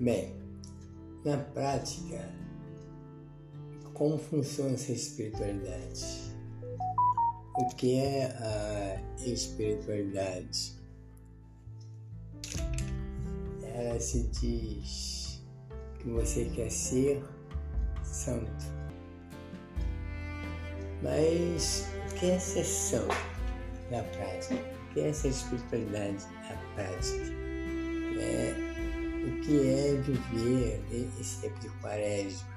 Bem, na prática, como funciona essa espiritualidade? O que é a espiritualidade? Ela se diz que você quer ser santo. Mas o que é ser santo na prática? O que é essa espiritualidade na prática? É, o que é viver esse tempo de quaresma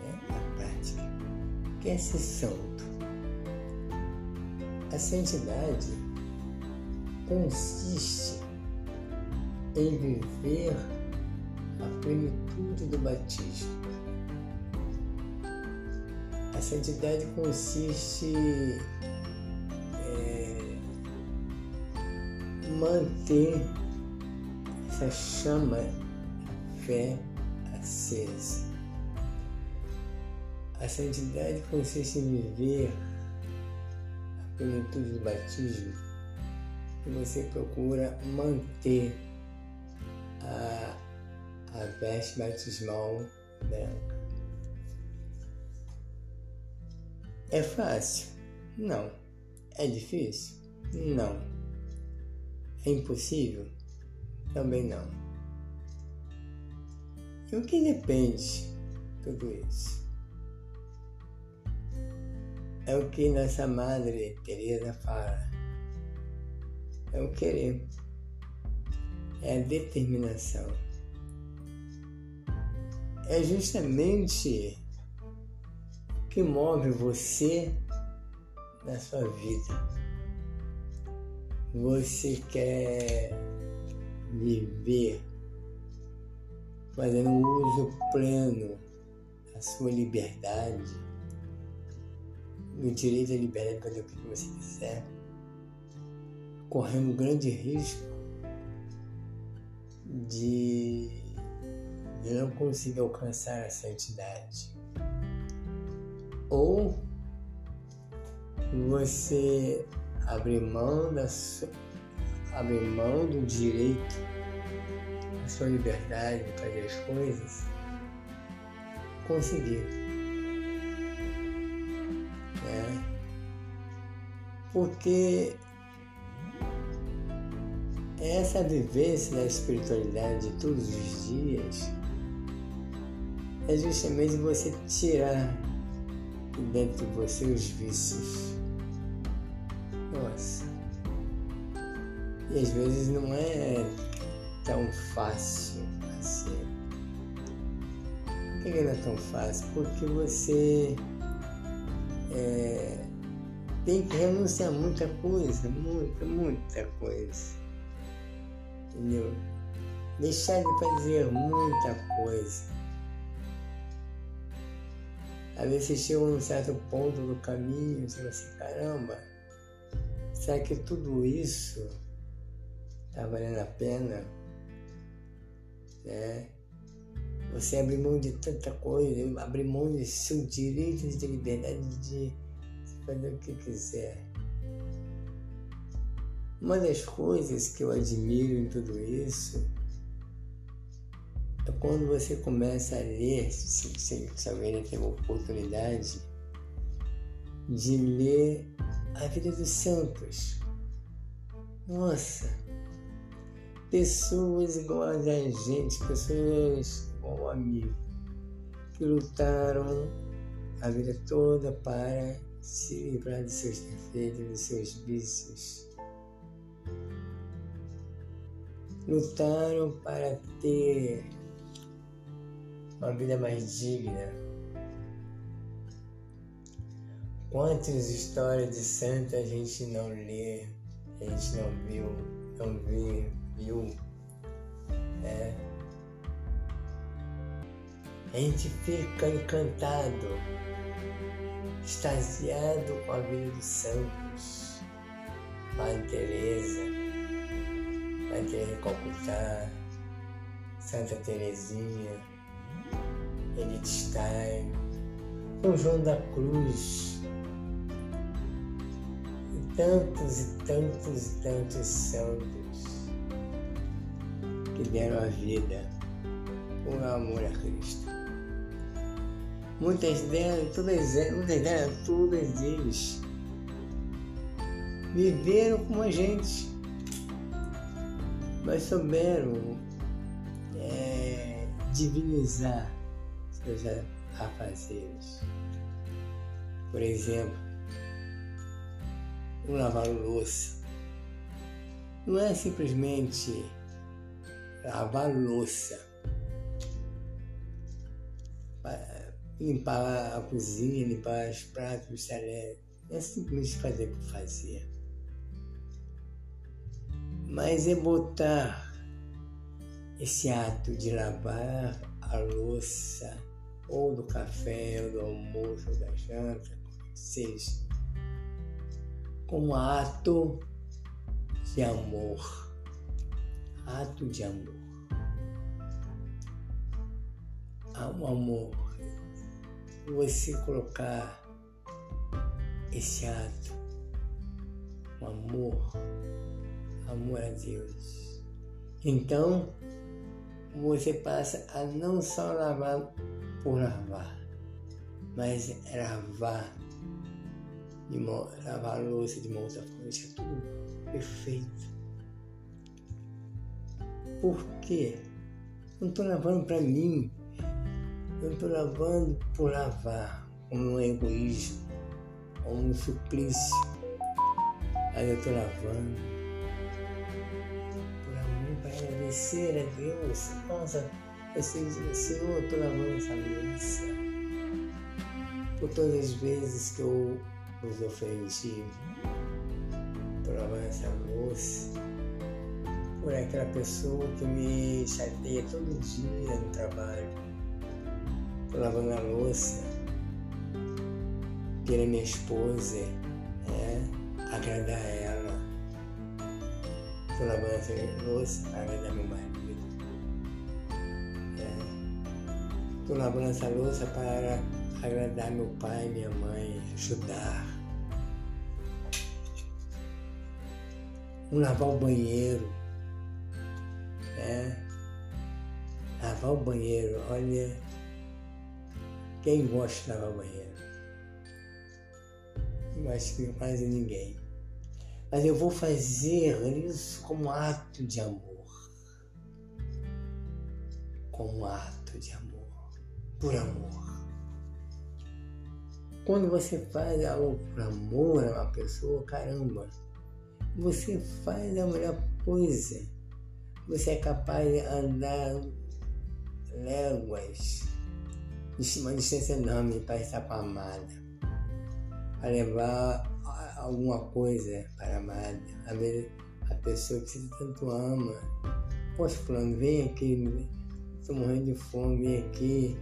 né, na prática? O que é ser santo? A santidade consiste em viver a plenitude do batismo. A santidade consiste é, manter essa chama, a fé acesa. A santidade consiste em viver plenitude do batismo que você procura manter a, a veste batismal branca. É fácil? Não. É difícil? Não. É impossível? Também não. E o que depende tudo isso? É o que nossa Madre Teresa fala. É o querer. É a determinação. É justamente o que move você na sua vida. Você quer viver fazendo uso pleno da sua liberdade no direito à liberdade de fazer o que você quiser, correndo um grande risco de não conseguir alcançar a santidade. Ou você abrir mão da sua, abrir mão do direito à sua liberdade de fazer as coisas, conseguir. porque essa vivência da espiritualidade de todos os dias é justamente você tirar de dentro de você os vícios. Nossa. E às vezes não é tão fácil assim. Por que não é tão fácil? Porque você é, tem que renunciar a muita coisa, muita, muita coisa. Entendeu? Deixar de fazer muita coisa. Às vezes você chega num certo ponto do caminho você fala assim, caramba, será que tudo isso está valendo a pena? Né? Você abrir mão de tanta coisa, abrir mão de seu direito de liberdade de fazer o que quiser. Uma das coisas que eu admiro em tudo isso é quando você começa a ler, se, se, se alguém tem a oportunidade, de ler a vida dos santos. Nossa, pessoas iguais a gente, pessoas a mim, que lutaram a vida toda para se livrar de seus defeitos, de seus vícios. Lutaram para ter uma vida mais digna. Quantas histórias de santos a gente não lê, a gente não viu, não viu, viu, né? A gente fica encantado extasiado com a vida dos santos, Madre Teresa, Madre Teresa Calcutá, Santa Teresinha, Edith Stein, São João da Cruz, e tantos e tantos e tantos santos que deram a vida por amor a Cristo. Muitas delas, todas, muitas delas, todas eles viveram como a gente, mas souberam é, divinizar seus afazeres. Por exemplo, o lavar louça. Não é simplesmente lavar louça limpar a cozinha, limpar os pratos, talheres. Não é simplesmente fazer por fazer. Mas é botar esse ato de lavar a louça, ou do café, ou do almoço, ou da janta, seja, como ato de amor. Ato de amor. Há um amor você colocar esse ato, o amor, amor a Deus. Então, você passa a não só lavar por lavar, mas lavar, de lavar a louça de uma outra forma, deixar tudo perfeito. Por quê? Não estou lavando para mim, eu estou lavando por lavar, como um egoísmo, como um suplício. Aí eu estou lavando por amor, para agradecer a Deus. Nossa, eu sei, Senhor, eu estou lavando essa louça. Por todas as vezes que eu os ofendi, estou lavando essa louça por aquela pessoa que me chateia todo dia no trabalho Estou lavando a louça pela minha esposa, né? agradar ela. Estou lavando essa louça agradar meu marido. Né? lavando essa louça para agradar meu pai, minha mãe, ajudar. Vamos lavar o banheiro. Né? Lavar o banheiro, olha quem gosta de lavar banheiro? Eu acho que quase ninguém. Mas eu vou fazer isso como ato de amor. Como ato de amor. Por amor. Quando você faz algo por amor a uma pessoa, caramba, você faz a melhor coisa. Você é capaz de andar léguas. Uma distância enorme para estar com a amada, para levar alguma coisa para a amada. Às vezes a pessoa que você tanto ama, poxa, fulano, vem aqui, estou morrendo de fome, vem aqui,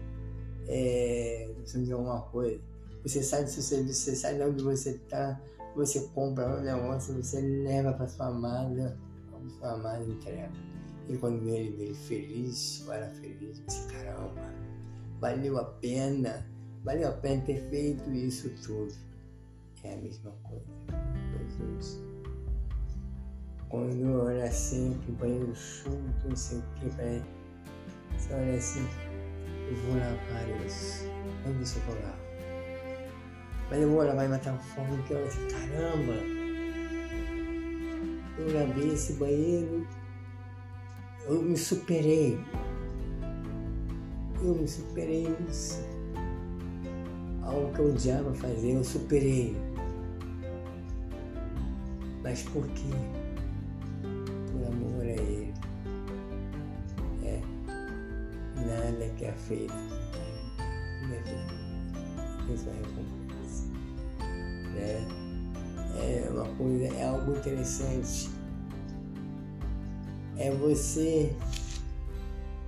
é, preciso de alguma coisa. Você sai do seu serviço, você sai de onde você está, você compra um negócio, você leva para sua amada, a sua amada entrega. E quando ele, ele feliz, olha feliz, você, caramba, valeu a pena, valeu a pena ter feito isso tudo. É a mesma coisa. Jesus. Quando olha assim, que banheiro sujo, não sei o que, você olha assim, eu vou lavar isso. Onde isso eu vou lavar? Mas eu vou lavar e matar fome, que olha assim, caramba! Eu lavei esse banheiro, eu me superei eu me superei nisso. Algo que eu odiava fazer, eu superei. Mas por quê? Por amor a Ele. É. Nada que é feito. Isso é recompensa. Né? É uma coisa, é algo interessante. É você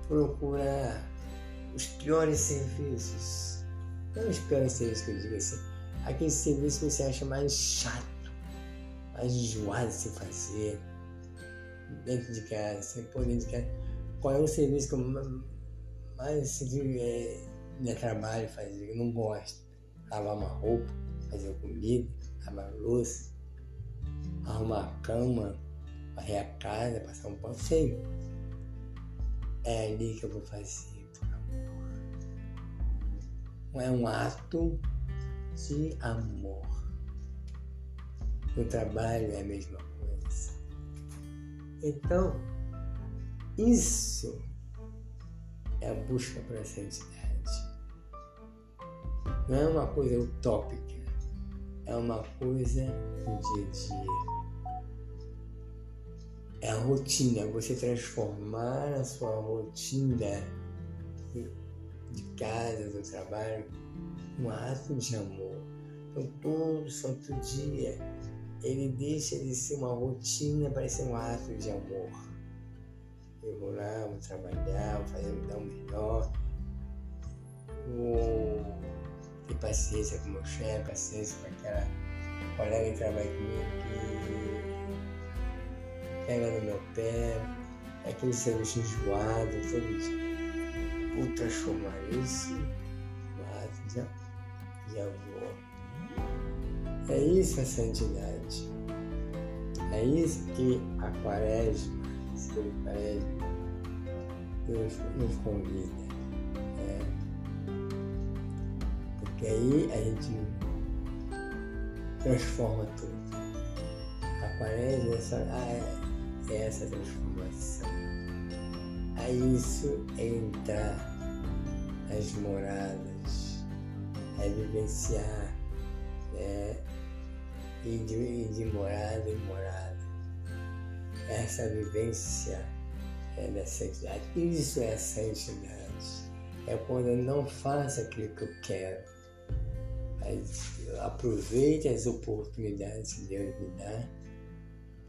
procurar os piores serviços. Não os piores serviços que eu digo assim. Aquele serviço que você acha mais chato, mais enjoado de se fazer dentro de casa. Pôr dentro de casa. Qual é o serviço que eu mais é, me trabalho fazer? Eu não gosto. Lavar uma roupa, fazer comida, lavar louça, arrumar a cama, varrer a casa, passar um pão. Sei. É ali que eu vou fazer é um ato de amor. O trabalho é a mesma coisa. Então, isso é a busca para a santidade. Não é uma coisa utópica, é uma coisa do dia a dia. A rotina, você transformar a sua rotina de casa, do trabalho, um ato de amor. Então, todo santo dia, ele deixa de ser uma rotina para ser um ato de amor. Eu vou lá, vou trabalhar, vou fazer o melhor, vou ter paciência com o meu chefe, paciência com aquela colega que trabalha comigo que pega no meu pé, aquele serviço enjoado todo dia vou transformar isso no ato de, de amor. É isso a santidade. É isso que a quaresma, esse quaresma, nos, nos convida. É. Porque aí a gente transforma tudo. A quaresma é, só, ah, é essa transformação. A isso é entrar as moradas, a vivenciar né, e de, de morada em morada. Essa vivência é da santidade. Isso é a santidade. É quando eu não faço aquilo que eu quero. aproveite as oportunidades que Deus me dá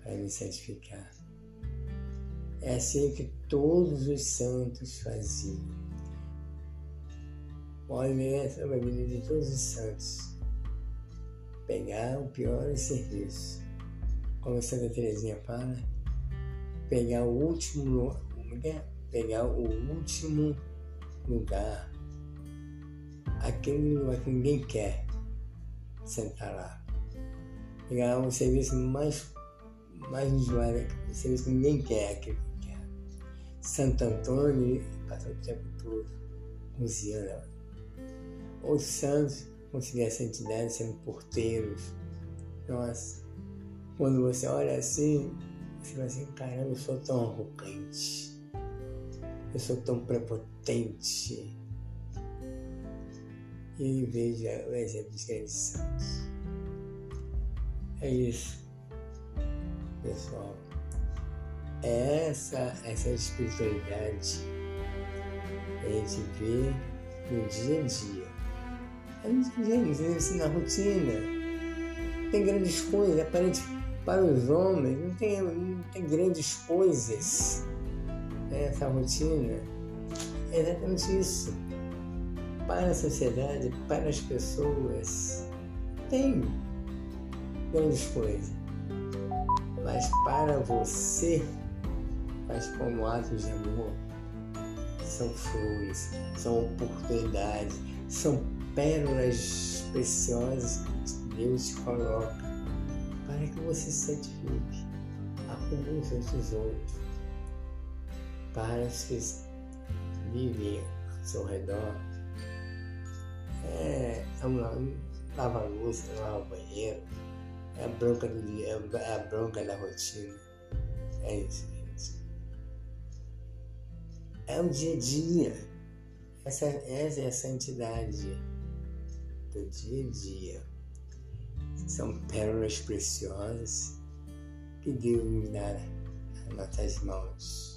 para me santificar. É assim que todos os santos faziam movimento a vida de todos os santos. Pegar o pior serviço. Como Santa Teresinha fala, pegar o último é? pegar o último lugar, aquele lugar que ninguém quer sentar lá. Pegar o serviço mais, mais enjoado, o serviço que ninguém quer, aquele. Santo Antônio passou o tempo todo cozinhando os santos conseguiram a santidade sendo porteiros. Nossa, quando você olha assim, você vai assim, caramba, eu sou tão arrogante, eu sou tão prepotente. E veja o exemplo dos grandes santos. É isso, pessoal. É essa, essa espiritualidade que a gente vê no dia a dia a gente vive assim na rotina. Tem grandes coisas, aparente para os homens, não tem, não tem grandes coisas nessa né, rotina. É exatamente isso. Para a sociedade, para as pessoas, tem grandes coisas. Mas para você, faz como atos de amor, são flores, são oportunidades, são pérolas preciosas que Deus te coloca para que você se santifique. Acumule seus tesouros para os que vivem ao seu redor. É, vamos lá, lava a luz, lava o banheiro. É a bronca do é a bronca da rotina. É isso. É o dia a dia. Essa, essa é a santidade do dia a dia. São pérolas preciosas que Deus nos dá nas nossas mãos.